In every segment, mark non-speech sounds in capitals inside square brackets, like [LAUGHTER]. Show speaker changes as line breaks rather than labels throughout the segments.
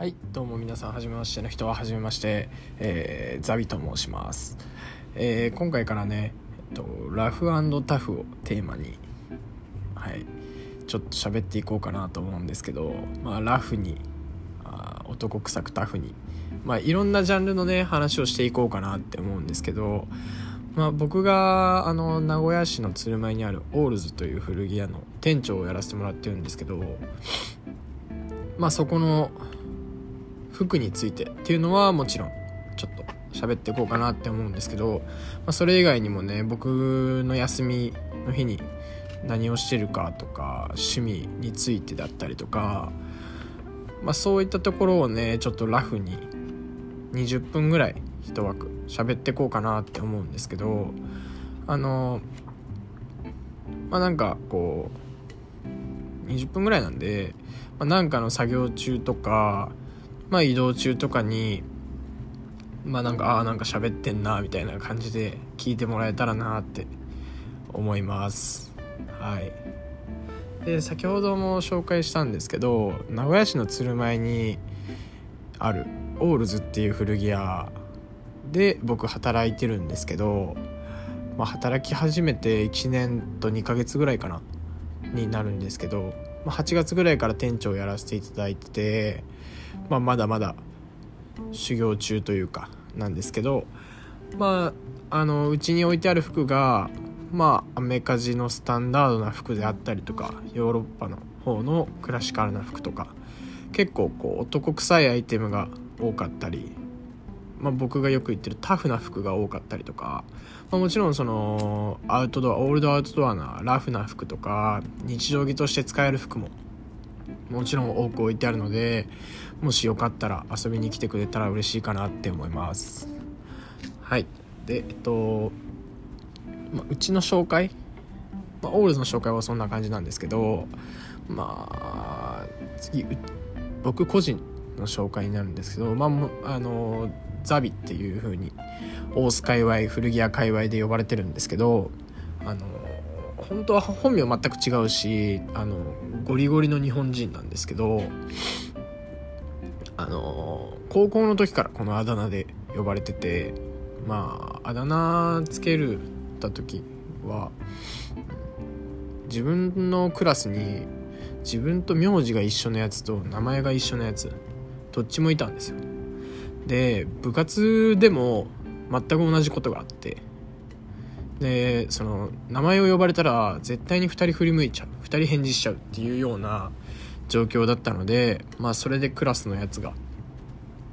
はいどうも皆さんはじめましての人ははじめまして、えーザビと申します、えー今回からね、えっと、ラフタフをテーマにはいちょっと喋っていこうかなと思うんですけど、まあ、ラフにあ男臭くタフに、まあ、いろんなジャンルのね話をしていこうかなって思うんですけど、まあ、僕があの名古屋市の鶴舞にあるオールズという古着屋の店長をやらせてもらってるんですけどまあそこの服についてっていうのはもちろんちょっと喋っていこうかなって思うんですけど、まあ、それ以外にもね僕の休みの日に何をしてるかとか趣味についてだったりとか、まあ、そういったところをねちょっとラフに20分ぐらい一枠喋ってこうかなって思うんですけどあのまあなんかこう20分ぐらいなんで、まあ、なんかの作業中とかまあ移動中とかにまあなんかああなんか喋ってんなみたいな感じで聞いてもらえたらなって思います。はい。で先ほども紹介したんですけど名古屋市の鶴舞にあるオールズっていう古着屋で僕働いてるんですけど、まあ、働き始めて1年と2ヶ月ぐらいかなになるんですけど、まあ、8月ぐらいから店長をやらせていただいてて、まあ、まだまだ修行中というかなんですけどまああのうちに置いてある服がまあアメカジのスタンダードな服であったりとかヨーロッパの方のクラシカルな服とか結構こう男臭いアイテムが多かったり、まあ、僕がよく言ってるタフな服が多かったりとか、まあ、もちろんそのアウトドアオールドアウトドアなラフな服とか日常着として使える服ももちろん多く置いてあるのでもしよかったら遊びに来てくれたら嬉しいかなって思います。はい。でえっと、まあ、うちの紹介、まあ、オールズの紹介はそんな感じなんですけどまあ次僕個人の紹介になるんですけどまああのザビっていう風に大須界隈古着屋界隈で呼ばれてるんですけどあの本当は本名全く違うしあのゴリゴリの日本人なんですけどあの高校の時からこのあだ名で呼ばれててまああだ名つけるた時は自分のクラスに自分と名字が一緒のやつと名前が一緒のやつどっちもいたんですよ。で部活でも全く同じことがあってでその名前を呼ばれたら絶対に2人振り向いちゃう2人返事しちゃうっていうような状況だったのでまあそれでクラスのやつが、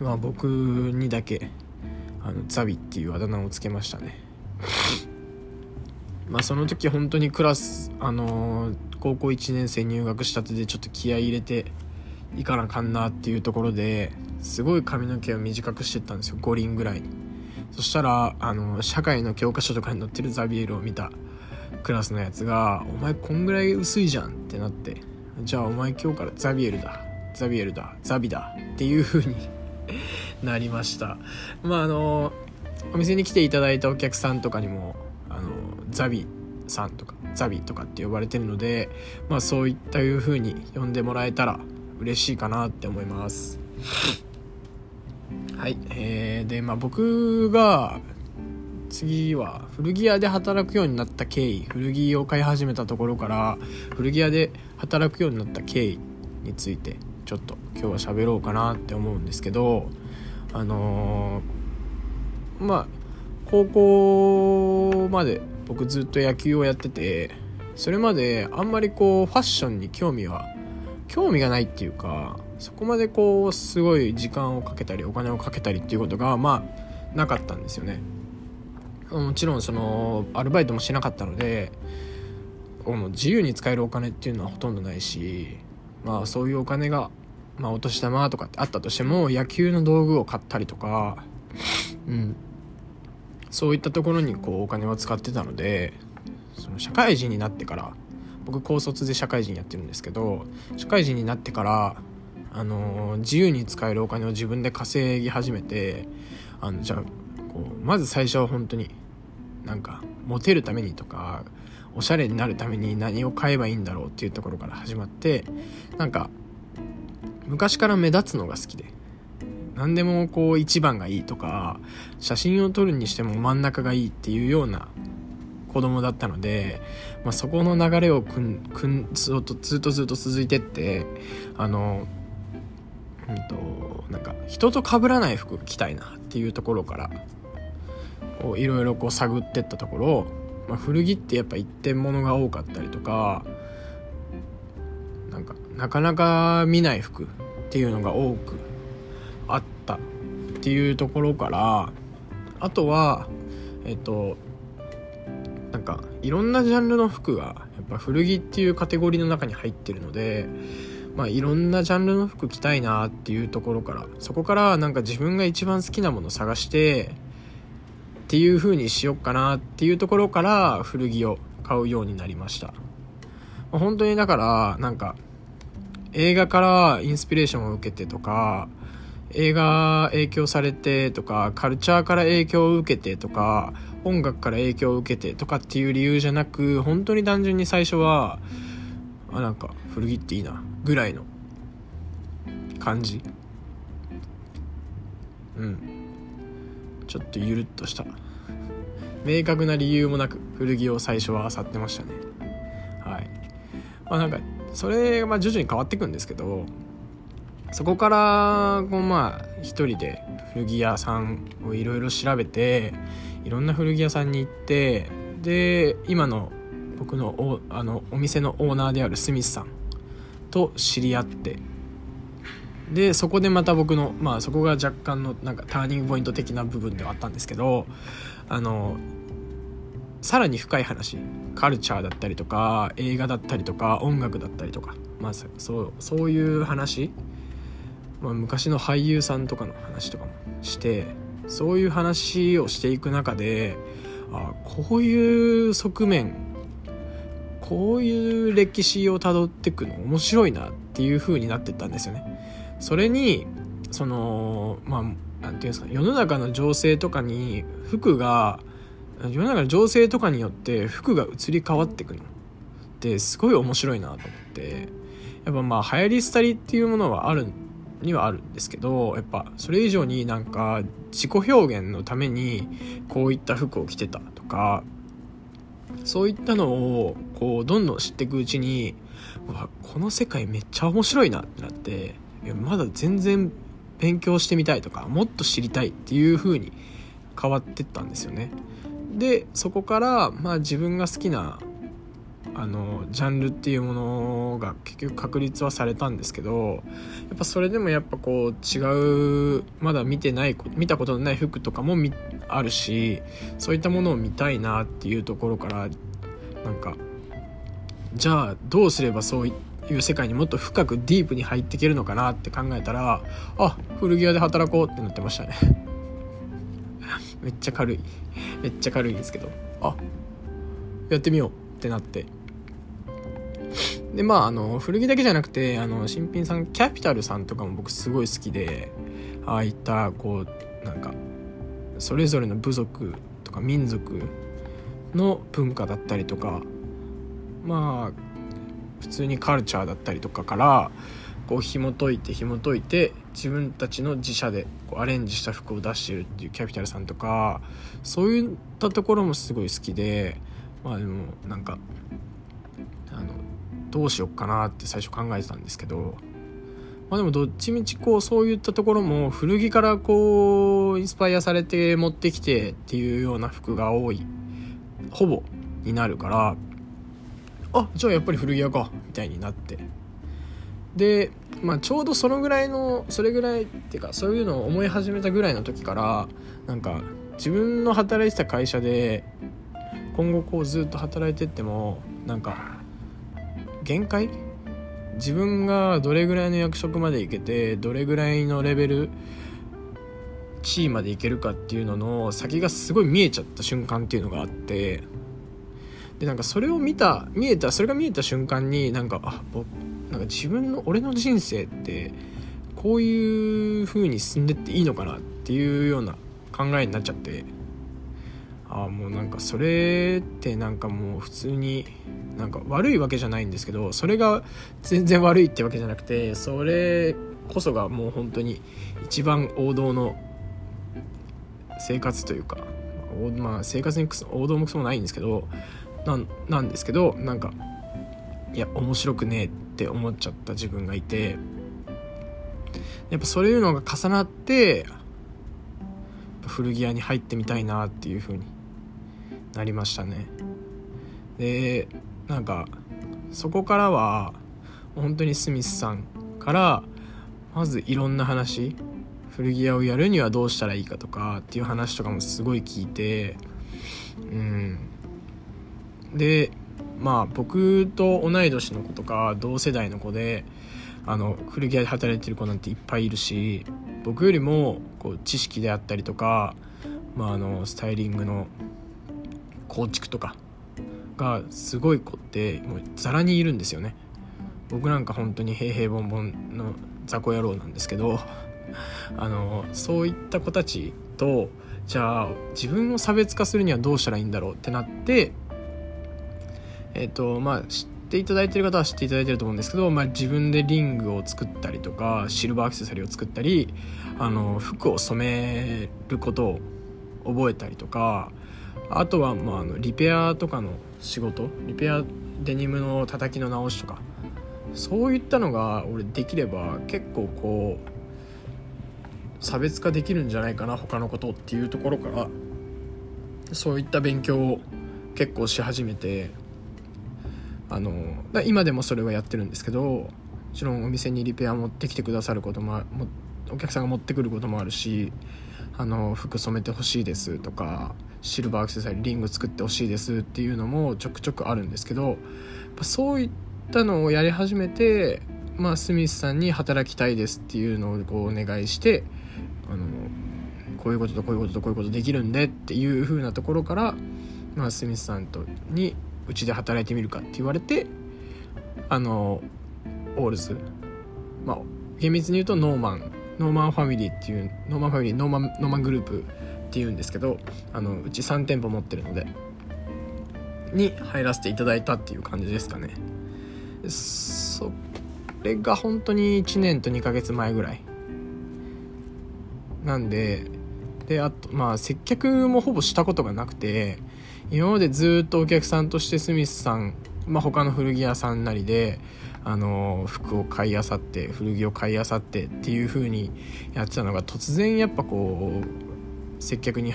まあ、僕にだけあのザビっていうあだ名をつけましたね。まあその時本当にクラスあのー高校1年生入学したてでちょっと気合い入れていかなあかんなっていうところですごい髪の毛を短くしてったんですよ。5輪ぐらい。にそしたらあの社会の教科書とかに載ってるザビエルを見たクラスのやつが「お前こんぐらい薄いじゃん」ってなって「じゃあお前今日からザビエルだ。ザビエルだ。ザビだ」っていう風に [LAUGHS] なりました。まああのお店に来ていただいたお客さんとかにもあのザビさんとかザビとかって呼ばれてるのでまあそういったいう風に呼んでもらえたら嬉しいかなって思います。はい。えー、でまあ僕が次は古着屋で働くようになった経緯古着を買い始めたところから古着屋で働くようになった経緯についてちょっと今日は喋ろうかなって思うんですけどあのーまあ高校まで僕ずっと野球をやっててそれまであんまりこうファッションに興味は興味がないっていうかそこまでこうすごい時間をかけたりお金をかけたりっていうことがまあなかったんですよね。もちろんそのアルバイトもしなかったのでこの自由に使えるお金っていうのはほとんどないしまあそういうお金が、まあ、お年玉とかってあったとしても野球の道具を買ったりとかうん。そういったところにこうお金を使ってたのでその社会人になってから僕高卒で社会人やってるんですけど社会人になってから、あの自由に使えるお金を自分で稼ぎ始めてあのじゃあこうまず最初は本当になんかモテるためにとかおしゃれになるために何を買えばいいんだろうっていうところから始まってなんか昔から目立つのが好きで何でもこう一番がいいとか写真を撮るにしても真ん中がいいっていうような子供だったので、まあ、そこの流れをくんくんずっとずっとずっと続いてってあのうんとなんか人と被らない服着たいなっていうところからいろいろこう探ってったところ、まあ、古着ってやっぱ一点物が多かったりとかなんかなかなか見ない服っていうのが多くあったっていうところからあとはえっとなんかいろんなジャンルの服がやっぱ古着っていうカテゴリーの中に入ってるのでまあいろんなジャンルの服着たいなっていうところからそこからなんか自分が一番好きなものを探してっていう風にしよっかなっていうところから古着を買うようになりました、本当にだからなんか映画からインスピレーションを受けてとか映画影響されてとかカルチャーから影響を受けてとか音楽から影響を受けてとかっていう理由じゃなく本当に単純に最初はあなんか古着っていいな。ぐらいの感じ？うん。ちょっとゆるっとした。明確な理由もなく古着を最初は漁ってましたね。はい。まあなんかそれがまあ徐々に変わっていくんですけどそこからこうまあ一人で古着屋さんをいろいろ調べていろんな古着屋さんに行ってで今の僕のおあのお店のオーナーであるスミスさんと知り合って。でそこでまた僕のまあそこが若干のなんかターニングポイント的な部分ではあったんですけどあのさらに深い話。カルチャーだったりとか映画だったりとか音楽だったりとか。まあそうそういう話。まあ、昔の俳優さんとかの話とかもしてそういう話をしていく中であこういう側面こういう歴史をたどっていくの面白いなっていう風になってったんですよね。それにそのまあなんていうんですか世の中の情勢とかに服が世の中の情勢とかによって服が移り変わってくのってすごい面白いなと思ってやっぱまあ流行り廃りっていうものはあるにはあるんですけどやっぱそれ以上になんか自己表現のためにこういった服を着てたとかそういったのをこうどんどん知っていくうちにこの世界めっちゃ面白いなってなってまだ全然勉強してみたいとかもっと知りたいっていう風に変わってったんですよね。でそこからまあ自分が好きなあのジャンルっていうものが結局確立はされたんですけどやっぱそれでもやっぱこう違うまだ見てない見たことのない服とかもあるしそういったものを見たいなっていうところからなんかじゃあどうすればそういう世界にもっと深くディープに入っていけるのかなって考えたらあ古着屋で働こうってなってましたね。[LAUGHS] めっちゃ軽い。めっちゃ軽いんですけど。あやってみよう。ってなって。でまああの古着だけじゃなくてあの新品さんキャピタルさんとかも僕すごい好きでああいったこうなんかそれぞれの部族とか民族の文化だったりとかまあ普通にカルチャーだったりとかからこう紐解いて紐解いて自分たちの自社でこうアレンジした服を出してるっていうキャピタルさんとかそういったところもすごい好きでまあでもなんかあのどうしよっかなって最初考えてたんですけどまあでもどっちみちこうそういったところも古着からこうインスパイアされて持ってきてっていうような服が多いほぼになるからあじゃあやっぱり古着屋かみたいになって。でまあちょうどそのぐらいのそれぐらいっていうかそういうのを思い始めたぐらいの時からなんか自分の働いてた会社で今後こうずっと働いてってもなんか限界？自分がどれぐらいの役職までいけてどれぐらいのレベル地位までいけるかっていうのの先がすごい見えちゃった瞬間っていうのがあってでなんかそれを見た見えたそれが見えた瞬間になんかあなんか自分の俺の人生ってこういう風に進んでっていいのかなっていうような考えになっちゃって。あもうなんかそれってなんかもう普通になんか悪いわけじゃないんですけどそれが全然悪いってわけじゃなくてそれこそがもう本当に一番王道の生活というか、まあ、生活に王道もクソもないんですけどなんなんですけどなんかいや面白くねえって思っちゃった自分がいてやっぱそういうのが重なって古着屋に入ってみたいなっていう風になりましたね。でなんかそこからは本当にスミスさんからまずいろんな話古着屋をやるにはどうしたらいいかとかっていう話とかもすごい聞いてうん。でまあ僕と同い年の子とか同世代の子であの古着屋で働いてる子なんていっぱいいるし僕よりもこう知識であったりとか、まあ、あのスタイリングの構築とかがすごい子ってもうザラにいるんですよね。僕なんか本当に平々凡々の雑魚野郎なんですけどあのそういった子たちとじゃあ自分を差別化するにはどうしたらいいんだろうってなってえっ、とまあ知っていただいてる方は知っていただいてると思うんですけど、まあ、自分でリングを作ったりとかシルバーアクセサリーを作ったりあの服を染めることを覚えたりとかあとは、まあ、あのリペアとかの仕事？リペアデニムの叩きの直しとか？そういったのが俺できれば結構こう差別化できるんじゃないかな他のことっていうところから。そういった勉強を結構し始めてあの今でもそれはやってるんですけどもちろんお店にリペア持ってきてくださることもお客さんが持ってくることもあるしあの服染めてほしいですとかシルバーアクセサリーリング作ってほしいですっていうのもちょくちょくあるんですけどそういったのをやり始めて、まあ、スミスさんに働きたいですっていうのをこうお願いしてあのこういうこととこういうこととこういうことできるんでっていう風なところから、まあ、スミスさんとにうちで働いてみるかって言われてあのオールズ。まあ厳密に言うとノーマン。ノーマンファミリーっていうノーマンファミリーノーマノーマングループっていうんですけどあのうち3店舗持ってるのでに入らせていただいたっていう感じですかね。それが本当に1年と2ヶ月前ぐらい。なんでであとまあ接客もほぼしたことがなくて今までずっとお客さんとしてスミスさん、まあ、他の古着屋さんなりであの服を買いあさって古着を買いあさってっていう風にやってたのが突然やっぱこう接客に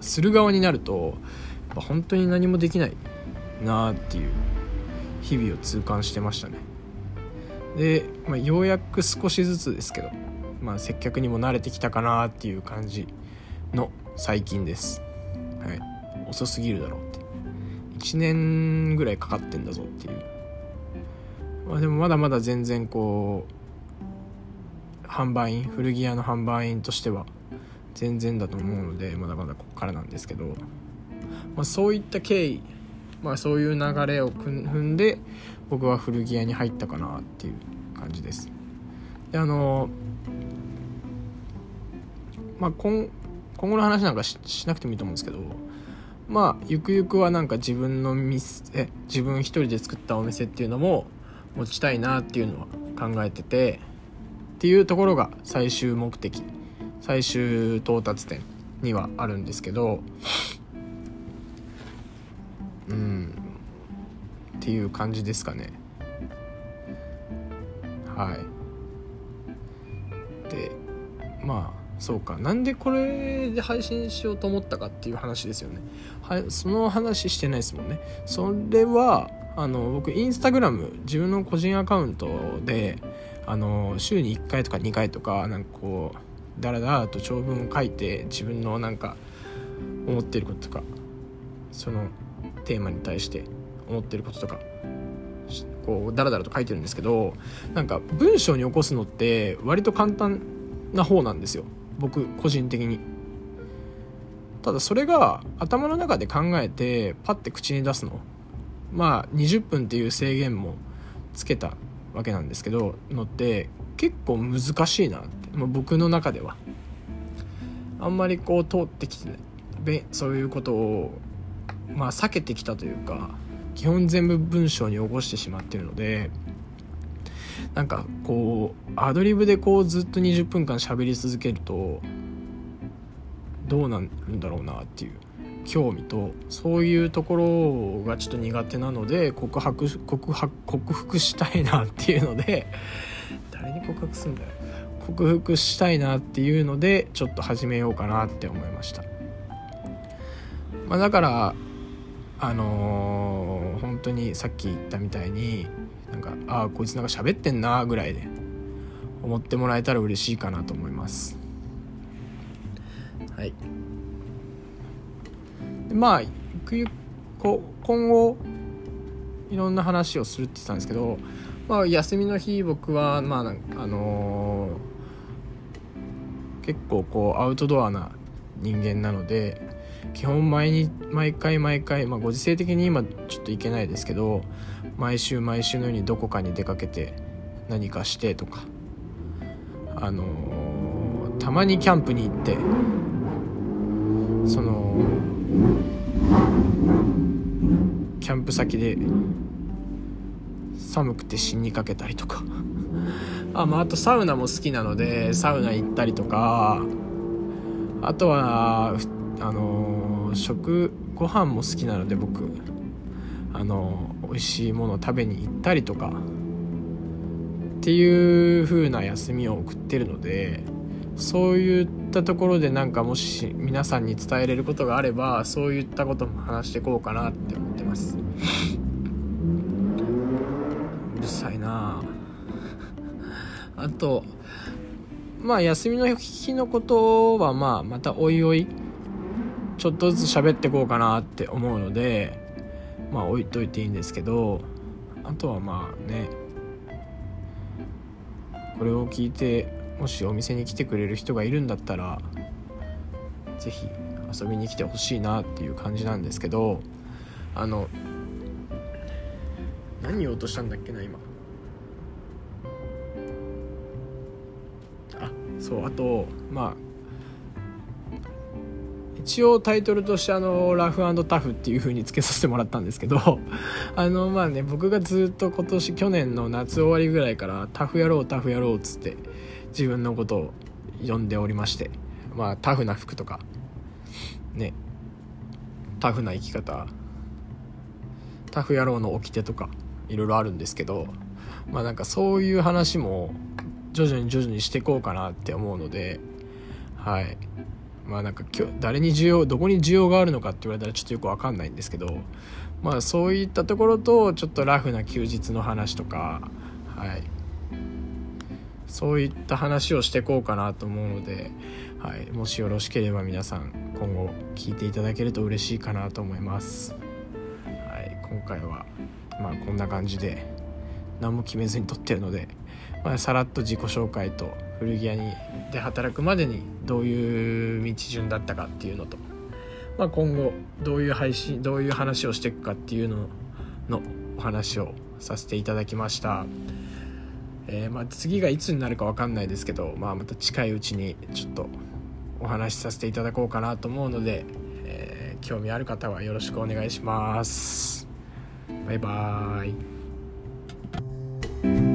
する側になると本当に何もできないなあっていう日々を痛感してましたね。で、まあ、ようやく少しずつですけど、まあ、接客にも慣れてきたかなっていう感じの最近です。はい。遅すぎるだろうって。1年ぐらいかかってんだぞっていう。まあ、でもまだまだ全然こう販売員古着屋の販売員としては全然だと思うのでまだまだここからなんですけど、まあ、そういった経緯、まあ、そういう流れを踏んで僕は古着屋に入ったかなっていう感じです。であのまあ今今後の話なんかしなくてもいいと思うんですけどまあゆくゆくはなんか自分の店自分一人で作ったお店っていうのも持ちたいなっていうのは考えててっていうところが最終目的。最終到達点にはあるんですけどうん。っていう感じですかね。はい。でまあそうか。なんでこれで配信しようと思ったかっていう話ですよね。はいその話してないですもんね。それはあの僕インスタグラム自分の個人アカウントであの週に1回とか2回とかなんかこうダラダラと長文を書いて自分のなんか思ってることとかそのテーマに対して思ってることとかこうダラダラと書いてるんですけどなんか文章に起こすのって割と簡単な方なんですよ。僕個人的に。ただそれが頭の中で考えてパッて口に出すの。まあ20分っていう制限もつけたわけなんですけどのって結構難しいなっ、僕の中ではあんまりこう通ってきてないそういうことをまあ避けてきたというか基本全部文章に起こしてしまってるのでなんかこうアドリブでこうずっと20分間喋り続けるとどうなるんだろうなっていう興味とそういうところがちょっと苦手なので告白告白克服したいなっていうので誰に告白すんだよ。克服したいなっていうのでちょっと始めようかなって思いました、まあ、だからあのー、本当にさっき言ったみたいになんかああこいつなんか喋ってんなぐらいで思ってもらえたら嬉しいかなと思います。はい。まあ今後いろんな話をするって言ってたんですけど、まあ、休みの日僕はまああのー、結構こうアウトドアな人間なので基本毎に毎回毎回、まあ、ご時世的に今ちょっと行けないですけど毎週毎週のようにどこかに出かけて何かしてとかあのー、たまにキャンプに行ってそのキャンプ先で寒くて死にかけたりとかあ,、まあ、あとサウナも好きなのでサウナ行ったりとかあとはあの食ご飯も好きなので僕。あの美味しいものを食べに行ったりとか。っていう風な休みを送ってるのでそういったところでなんかもし皆さんに伝えれることがあればそういったことも話していこうかなって思ってます。あとまあ休みの日のことはまあまたおいおいちょっとずつ喋ってこうかなって思うのでまあ置いといていいんですけどあとはまあねこれを聞いてもしお店に来てくれる人がいるんだったら是非遊びに来てほしいなっていう感じなんですけどあの何言おうとしたんだっけな今。そうあとまあ一応タイトルとしてあのラフタフっていう風につけさせてもらったんですけど [LAUGHS] あのまあね僕がずっと今年去年の夏終わりぐらいからタフやろうタフやろうっつって自分のことを呼んでおりましてまあタフな服とかねタフな生き方タフ野郎の掟とかいろいろあるんですけどまあなんかそういう話も徐々に徐々にしていこうかなって思うのではい。まあなんか今日誰に需要どこに需要があるのかって言われたらちょっとよく分かんないんですけどまあそういったところとちょっとラフな休日の話とかはい。そういった話をしていこうかなと思うので、はい、もしよろしければ皆さん今後聞いていただけると嬉しいかなと思います、はい、今回はまあこんな感じで何も決めずに撮ってるので、まあ、さらっと自己紹介と古着屋にで働くまでにどういう道順だったかっていうのと、まあ、今後どういう配信どういう話をしていくかっていうののお話をさせていただきました。えー、まあ、次がいつになるか分かんないですけど、まあ、また近いうちにちょっとお話しさせていただこうかなと思うので、えー、興味ある方はよろしくお願いします。バイバーイ Bye.